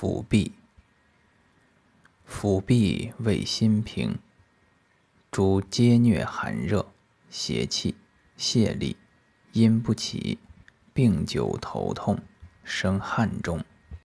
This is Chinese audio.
腹痹，腹痹为心平，主皆虐寒热、邪气、泄力，阴不起，病久头痛，生汗中。